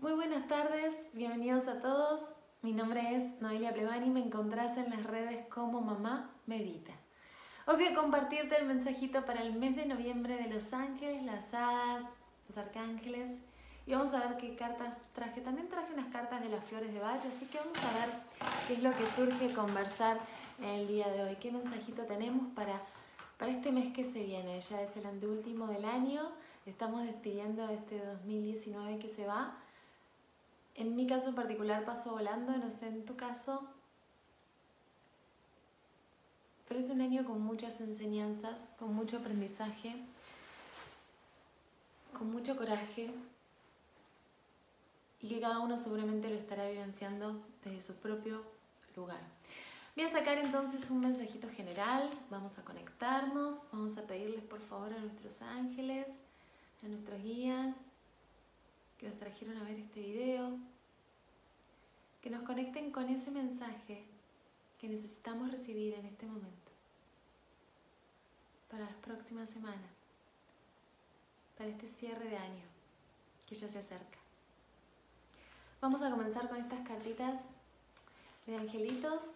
Muy buenas tardes, bienvenidos a todos. Mi nombre es Noelia Plevani, me encontrás en las redes como Mamá Medita. Hoy voy a compartirte el mensajito para el mes de noviembre de los ángeles, las hadas, los arcángeles. Y vamos a ver qué cartas traje. También traje unas cartas de las flores de Bach, así que vamos a ver qué es lo que surge conversar el día de hoy. ¿Qué mensajito tenemos para, para este mes que se viene? Ya es el anteúltimo del año. Estamos despidiendo este 2019 que se va. En mi caso en particular pasó volando, no sé en tu caso. Pero es un año con muchas enseñanzas, con mucho aprendizaje, con mucho coraje y que cada uno seguramente lo estará vivenciando desde su propio lugar. Voy a sacar entonces un mensajito general, vamos a conectarnos, vamos a pedirles por favor a nuestros ángeles, a nuestros guías, que nos trajeron a ver este video, que nos conecten con ese mensaje que necesitamos recibir en este momento, para las próximas semanas, para este cierre de año que ya se acerca. Vamos a comenzar con estas cartitas de angelitos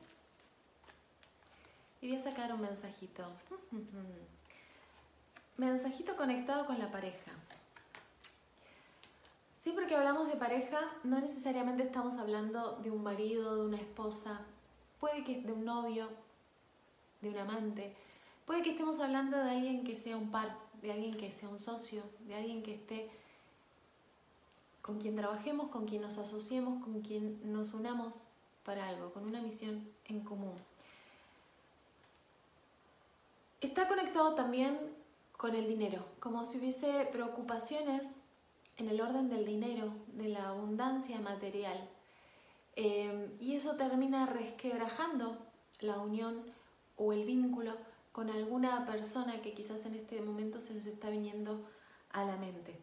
y voy a sacar un mensajito. Mensajito conectado con la pareja. Siempre que hablamos de pareja, no necesariamente estamos hablando de un marido, de una esposa, puede que de un novio, de un amante, puede que estemos hablando de alguien que sea un par, de alguien que sea un socio, de alguien que esté con quien trabajemos, con quien nos asociemos, con quien nos unamos para algo, con una misión en común. Está conectado también con el dinero, como si hubiese preocupaciones en el orden del dinero, de la abundancia material. Eh, y eso termina resquebrajando la unión o el vínculo con alguna persona que quizás en este momento se nos está viniendo a la mente.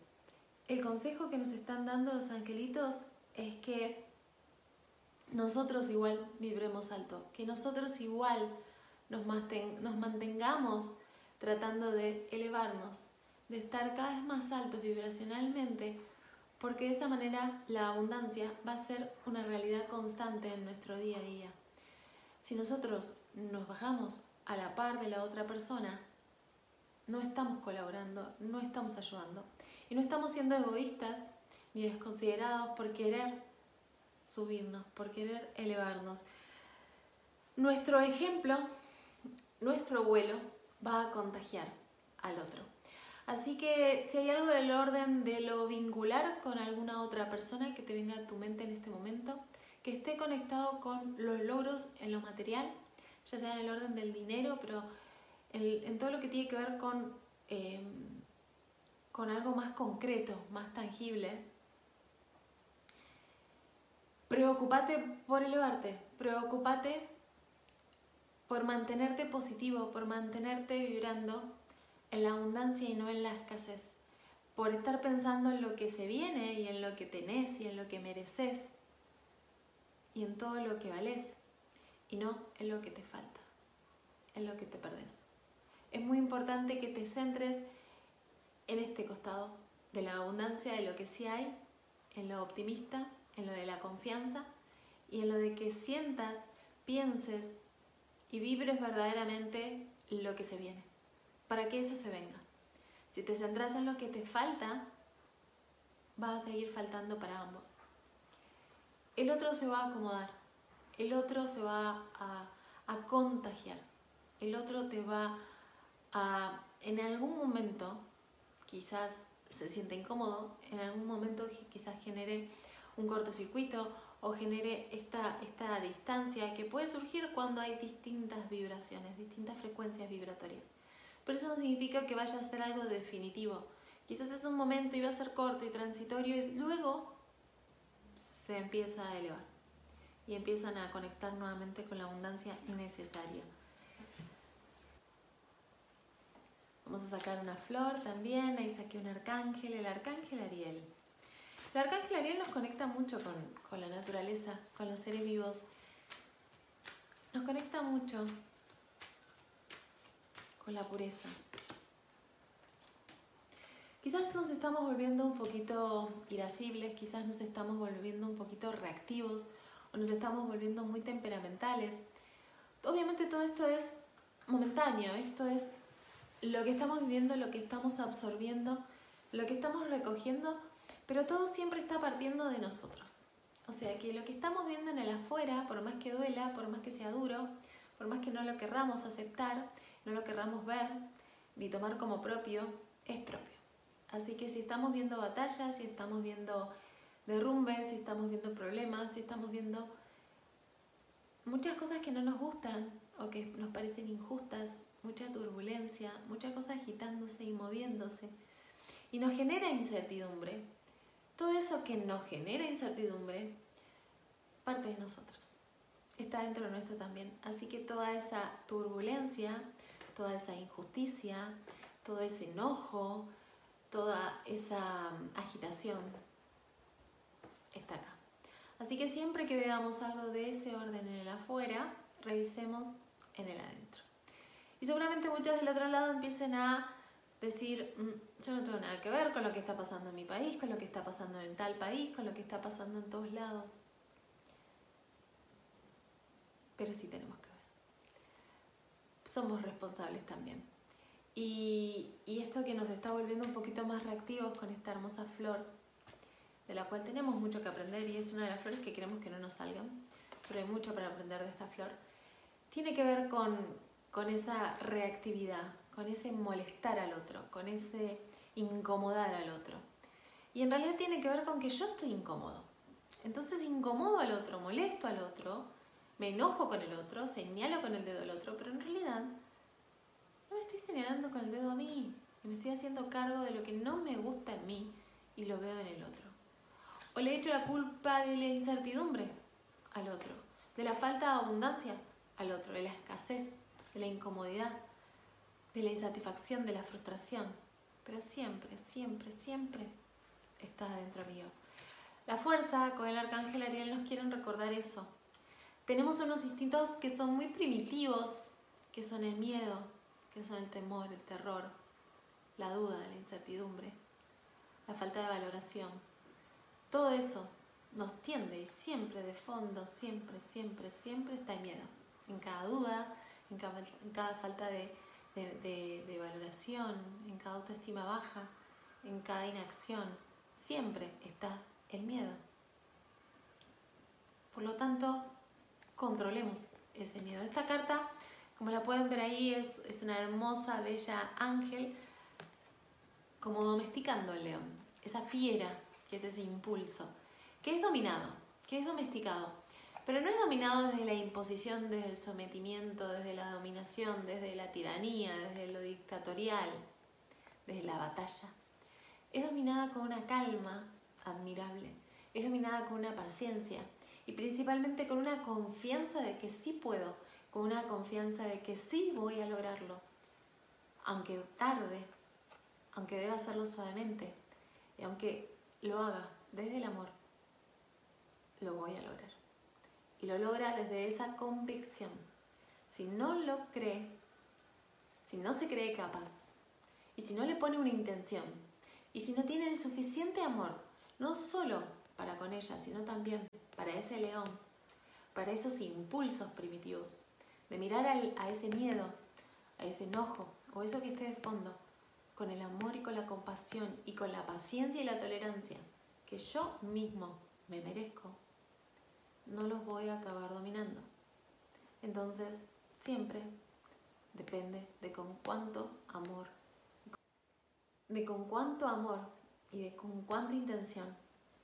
El consejo que nos están dando los angelitos es que nosotros igual vibremos alto, que nosotros igual nos mantengamos tratando de elevarnos, de estar cada vez más altos vibracionalmente, porque de esa manera la abundancia va a ser una realidad constante en nuestro día a día. Si nosotros nos bajamos a la par de la otra persona, no estamos colaborando, no estamos ayudando y no estamos siendo egoístas ni desconsiderados por querer subirnos, por querer elevarnos. Nuestro ejemplo, nuestro vuelo va a contagiar al otro. Así que si hay algo del orden de lo vincular con alguna otra persona que te venga a tu mente en este momento, que esté conectado con los logros en lo material, ya sea en el orden del dinero, pero en, todo lo que tiene que ver con, em, con algo más concreto, más tangible, preocupate por elevarte, preocupate por mantenerte positivo, por mantenerte vibrando en la abundancia y no en la escasez, por estar pensando en lo que se viene y en lo que tenés y en lo que mereces y en todo lo que vales y no en lo que te falta, en lo que te perdés. Es muy importante que te centres en este costado de la abundancia, de lo que sí hay, en lo optimista, en lo de la confianza y en lo de que sientas, pienses y vibres verdaderamente lo que se viene para que eso se venga. Si te centras en lo que te falta, va a seguir faltando para ambos. El otro se va a acomodar, el otro se va a, a contagiar, el otro te va a, en algún momento, quizás se siente incómodo, en algún momento quizás genere un cortocircuito o genere esta, esta distancia que puede surgir cuando hay distintas vibraciones, distintas frecuencias vibratorias pero eso no significa que vaya a ser algo definitivo. Quizás es un momento y va a ser corto y transitorio y luego se empieza a elevar y empiezan a conectar nuevamente con la abundancia necesaria. Vamos a sacar una flor también, ahí saqué un arcángel, el arcángel Ariel. El arcángel Ariel nos conecta mucho con, con la naturaleza, con los seres vivos. Nos conecta mucho la pureza. Quizás nos estamos volviendo un poquito irascibles, quizás nos estamos volviendo un poquito reactivos o nos estamos volviendo muy temperamentales. Obviamente todo esto es momentáneo, esto es lo que estamos viviendo, lo que estamos absorbiendo, lo que estamos recogiendo, pero todo siempre está partiendo de nosotros. O sea que lo que estamos viendo en el afuera, por más que duela, por más que sea duro, por más que no lo querramos aceptar, no lo querramos ver, ni tomar como propio, es propio. Así que si estamos viendo batallas, si estamos viendo derrumbes, si estamos viendo problemas, si estamos viendo muchas cosas que no nos gustan o que nos parecen injustas, mucha turbulencia, muchas cosas agitándose y moviéndose, y nos genera incertidumbre, todo eso que nos genera incertidumbre parte de nosotros, está dentro de nuestro también. Así que toda esa turbulencia, toda esa injusticia, todo ese enojo, toda esa agitación está acá. Así que siempre que veamos algo de ese orden en el afuera, revisemos en el adentro. Y seguramente muchos del otro lado empiecen a decir, mm, yo no tengo nada que ver con lo que está pasando en mi país, con lo que está pasando en tal país, con lo que está pasando en todos lados. Pero sí tenemos que. Somos responsables también. Y, y esto que nos está volviendo un poquito más reactivos con esta hermosa flor, de la cual tenemos mucho que aprender y es una de las flores que queremos que no nos salgan, pero hay mucho para aprender de esta flor, tiene que ver con, con esa reactividad, con ese molestar al otro, con ese incomodar al otro. Y en realidad tiene que ver con que yo estoy incómodo. Entonces incomodo al otro, molesto al otro, me enojo con el otro, señalo con el dedo al otro, pero en realidad no me estoy señalando con el dedo a mí. Me estoy haciendo cargo de lo que no me gusta en mí y lo veo en el otro. O le echo la culpa de la incertidumbre al otro, de la falta de abundancia al otro, de la escasez, de la incomodidad de la insatisfacción, de la frustración, pero siempre, siempre, siempre está dentro mío. La fuerza con el arcángel Ariel nos quieren recordar eso. Tenemos unos instintos que son muy primitivos, que son el miedo, que son el temor, el terror, la duda, la incertidumbre, la falta de valoración. Todo eso nos tiende y siempre de fondo, siempre, siempre, siempre está el miedo. En cada duda, en cada, falta de, valoración, en cada autoestima baja, en cada inacción, siempre está el miedo. Por lo tanto, controlemos ese miedo. Esta carta, como la pueden ver ahí, es, una hermosa, bella ángel, como domesticando al león, esa fiera que es ese impulso, que es dominado, que es domesticado. Pero no es dominado desde la imposición, desde el sometimiento, desde la dominación, desde la tiranía, desde lo dictatorial, desde la batalla. Es dominada con una calma admirable, es dominada con una paciencia y principalmente con una confianza de que sí puedo, con una confianza de que sí voy a lograrlo, aunque tarde, aunque deba hacerlo suavemente y aunque lo haga desde el amor, lo voy a lograr y lo logra desde esa convicción. Si no lo cree, si no se cree capaz, y si no le pone una intención, y si no tiene el suficiente amor, no solo para con ella, sino también para ese león, para esos impulsos primitivos, de mirar a ese miedo, a ese enojo, o eso que esté de fondo, con el amor y con la compasión y con la paciencia y la tolerancia que yo mismo me merezco no los voy a acabar dominando. Entonces, siempre depende de con cuánto amor, de con cuánto amor y de con cuánta intención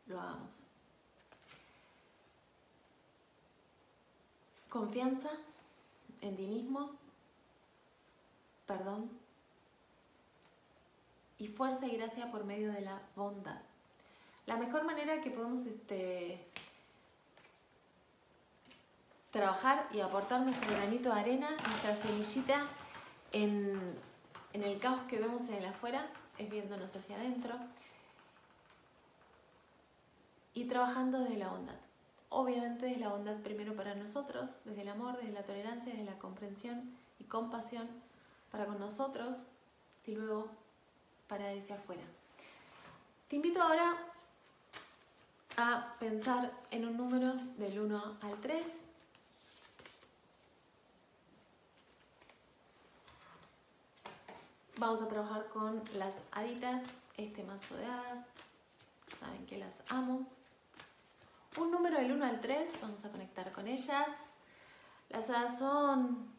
lo hagamos. Confianza en ti mismo, perdón y fuerza y gracia por medio de la bondad. La mejor manera que podemos este, trabajar y aportar nuestro granito de arena, nuestra semillita en, el caos que vemos en el afuera, es viéndonos hacia adentro y trabajando desde la bondad. Obviamente desde la bondad primero para nosotros, desde el amor, desde la tolerancia, desde la comprensión y compasión para con nosotros y luego para ese afuera. Te invito ahora a pensar en un número del 1 al 3. Vamos a trabajar con las haditas, este mazo de hadas. Saben que las amo. Un número del 1 al 3, vamos a conectar con ellas. Las hadas son...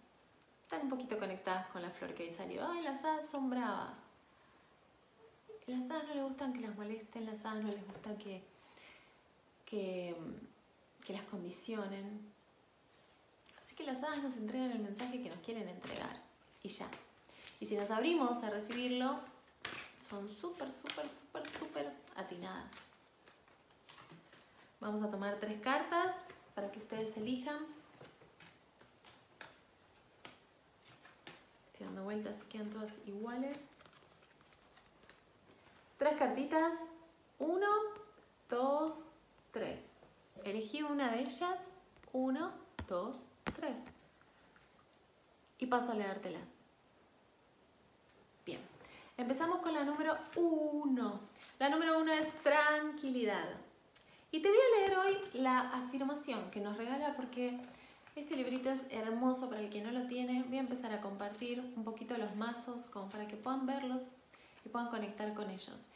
Están un poquito conectadas con la flor que ahí salió. Ay, las hadas son bravas. Las hadas no les gustan que las molesten, las hadas no les gusta que, que, que las condicionen. Así que las hadas nos entregan el mensaje que nos quieren entregar. Y ya. Y si nos abrimos a recibirlo, son súper, súper, súper, súper atinadas. Vamos a tomar tres cartas para que ustedes elijan. Estoy dando vueltas, quedan todas iguales. Tres cartitas. Uno, dos, tres. Elegí una de ellas. Uno, dos, tres. Y paso a leértelas. Bien. Empezamos con la número uno. La número uno es tranquilidad. Y te voy a leer hoy la afirmación que nos regala porque este librito es hermoso para el que no lo tiene. Voy a empezar a compartir un poquito los mazos para que puedan verlos y puedan conectar con ellos.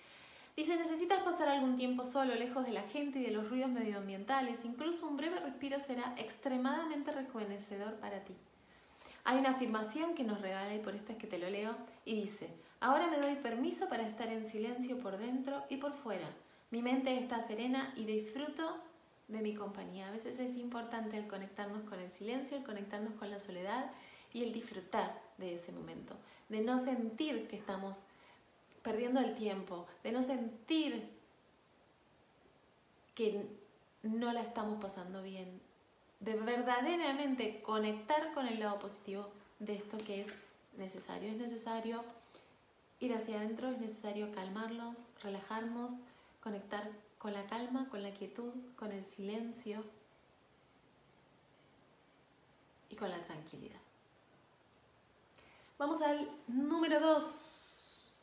Dice, necesitas pasar algún tiempo solo, lejos de la gente y de los ruidos medioambientales. Incluso un breve respiro será extremadamente rejuvenecedor para ti. Hay una afirmación que nos regala y por esto es que te lo leo y dice, ahora me doy permiso para estar en silencio por dentro y por fuera mi mente está serena y disfruto de mi compañía. A veces es importante el conectarnos con el silencio, el conectarnos con la soledad y el disfrutar de ese momento, de no sentir que estamos perdiendo el tiempo, de no sentir que no la estamos pasando bien, de verdaderamente conectar con el lado positivo de esto que es necesario. Es necesario ir hacia adentro, es necesario calmarnos, relajarnos, conectar con la calma, con la quietud, con el silencio y con la tranquilidad. Vamos al número 2.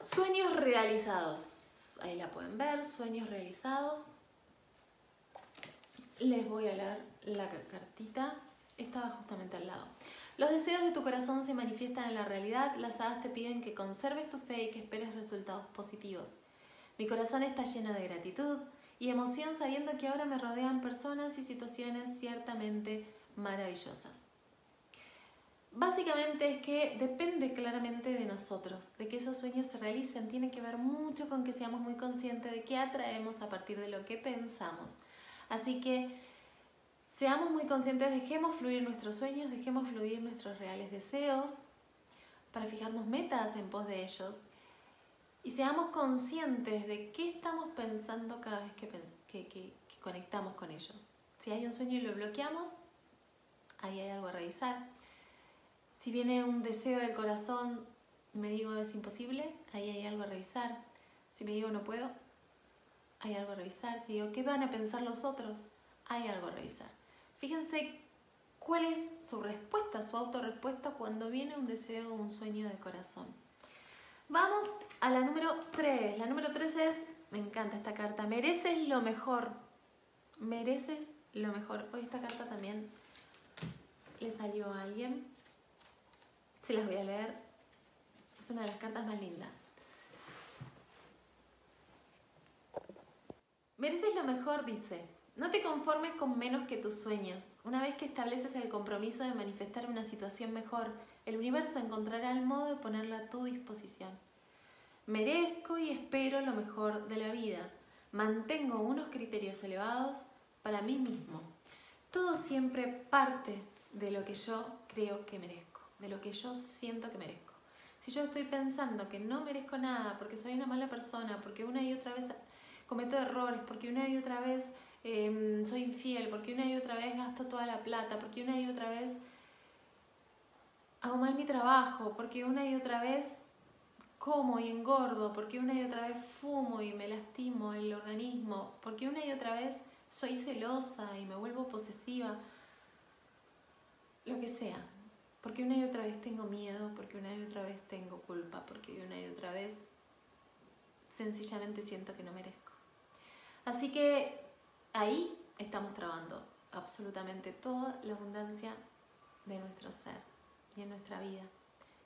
Sueños realizados. Ahí la pueden ver, sueños realizados. Les voy a leer la cartita. Estaba justamente al lado. Los deseos de tu corazón se manifiestan en la realidad, las hadas te piden que conserves tu fe y que esperes resultados positivos. Mi corazón está lleno de gratitud y emoción sabiendo que ahora me rodean personas y situaciones ciertamente maravillosas. Básicamente es que depende claramente de nosotros, de que esos sueños se realicen. Tiene que ver mucho con que seamos muy conscientes de qué atraemos a partir de lo que pensamos. Así que Seamos muy conscientes, dejemos fluir nuestros sueños, dejemos fluir nuestros reales deseos para fijarnos metas en pos de ellos y seamos conscientes de qué estamos pensando cada vez que, conectamos con ellos. Si hay un sueño y lo bloqueamos, ahí hay algo a revisar. Si viene un deseo del corazón y me digo es imposible, ahí hay algo a revisar. Si me digo no puedo, hay algo a revisar. Si digo qué van a pensar los otros, hay algo a revisar. Fíjense cuál es su respuesta, su autorrespuesta cuando viene un deseo o un sueño de corazón. Vamos a la número 3. La número 3 es, me encanta esta carta, mereces lo mejor. Mereces lo mejor. Hoy esta carta también le salió a alguien. Se las voy a leer. Es una de las cartas más lindas. Mereces lo mejor, dice. No te conformes con menos que tus sueños. Una vez que estableces el compromiso de manifestar una situación mejor, el universo encontrará el modo de ponerla a tu disposición. Merezco y espero lo mejor de la vida. Mantengo unos criterios elevados para mí mismo. Todo siempre parte de lo que yo creo que merezco, de lo que yo siento que merezco. Si yo estoy pensando que no merezco nada porque soy una mala persona, porque una y otra vez cometo errores, porque una y otra vez Em, soy infiel, porque una y otra vez gasto toda la plata, porque una y otra vez hago mal mi trabajo, porque una y otra vez como y engordo, porque una y otra vez fumo y me lastimo el organismo, porque una y otra vez soy celosa y me vuelvo posesiva, lo que sea, porque una y otra vez tengo miedo, porque una y otra vez tengo culpa, porque una y otra vez sencillamente siento que no merezco. Así que ahí estamos trabando absolutamente toda la abundancia de nuestro ser y en nuestra vida,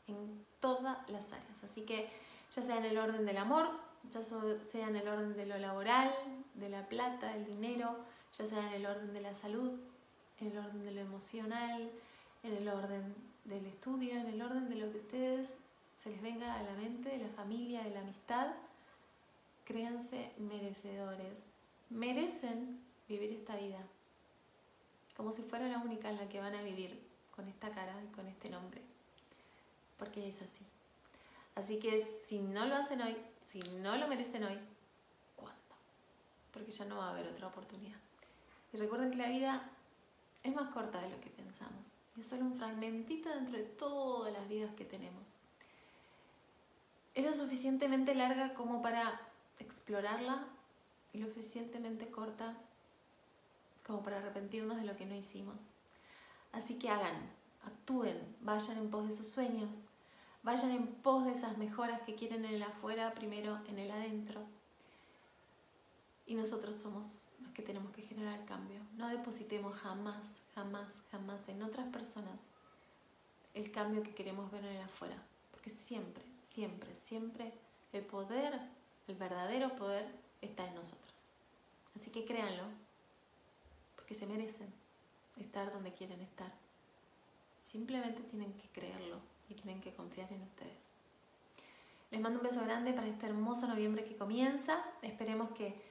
en todas las áreas. Así que ya sea en el orden del amor, ya sea en el orden de lo laboral, de la plata, del dinero, ya sea en el orden de la salud, en el orden de lo emocional, en el orden del estudio, en el orden de lo que ustedes se les venga a la mente, de la familia, de la amistad, créanse merecedores. Merecen vivir esta vida como si fuera la única en la que van a vivir con esta cara y con este nombre. Porque es así. Así que si no lo hacen hoy, si no lo merecen hoy, ¿cuándo? Porque ya no va a haber otra oportunidad. Y recuerden que la vida es más corta de lo que pensamos. Es solo un fragmentito dentro de todas las vidas que tenemos. Es lo suficientemente larga como para explorarla y lo suficientemente corta como para arrepentirnos de lo que no hicimos. Así que hagan, actúen, vayan en pos de sus sueños, vayan en pos de esas mejoras que quieren en el afuera, primero en el adentro. Y nosotros somos los que tenemos que generar el cambio. No depositemos jamás, jamás, jamás en otras personas el cambio que queremos ver en el afuera. Porque siempre, siempre, siempre el poder, el verdadero poder está en nosotros. Así que créanlo, porque se merecen estar donde quieren estar. Simplemente tienen que creerlo y tienen que confiar en ustedes. Les mando un beso grande para este hermoso noviembre que comienza. Esperemos que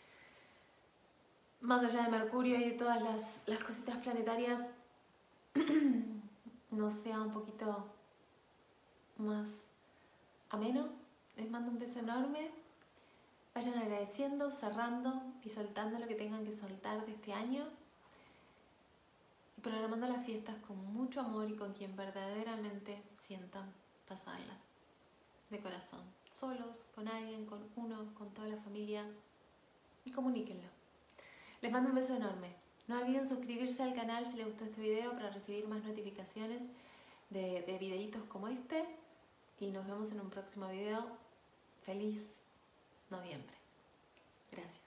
más allá de Mercurio y de todas las, cositas planetarias, nos sea un poquito más ameno. Les mando un beso enorme. Vayan agradeciendo, cerrando y soltando lo que tengan que soltar de este año. Y programando las fiestas con mucho amor y con quien verdaderamente sientan pasarlas. De corazón. Solos, con alguien, con uno, con toda la familia. Y comuníquenlo. Les mando un beso enorme. No olviden suscribirse al canal si les gustó este video para recibir más notificaciones de, de videitos como este. Y nos vemos en un próximo video. Feliz noviembre. Gracias.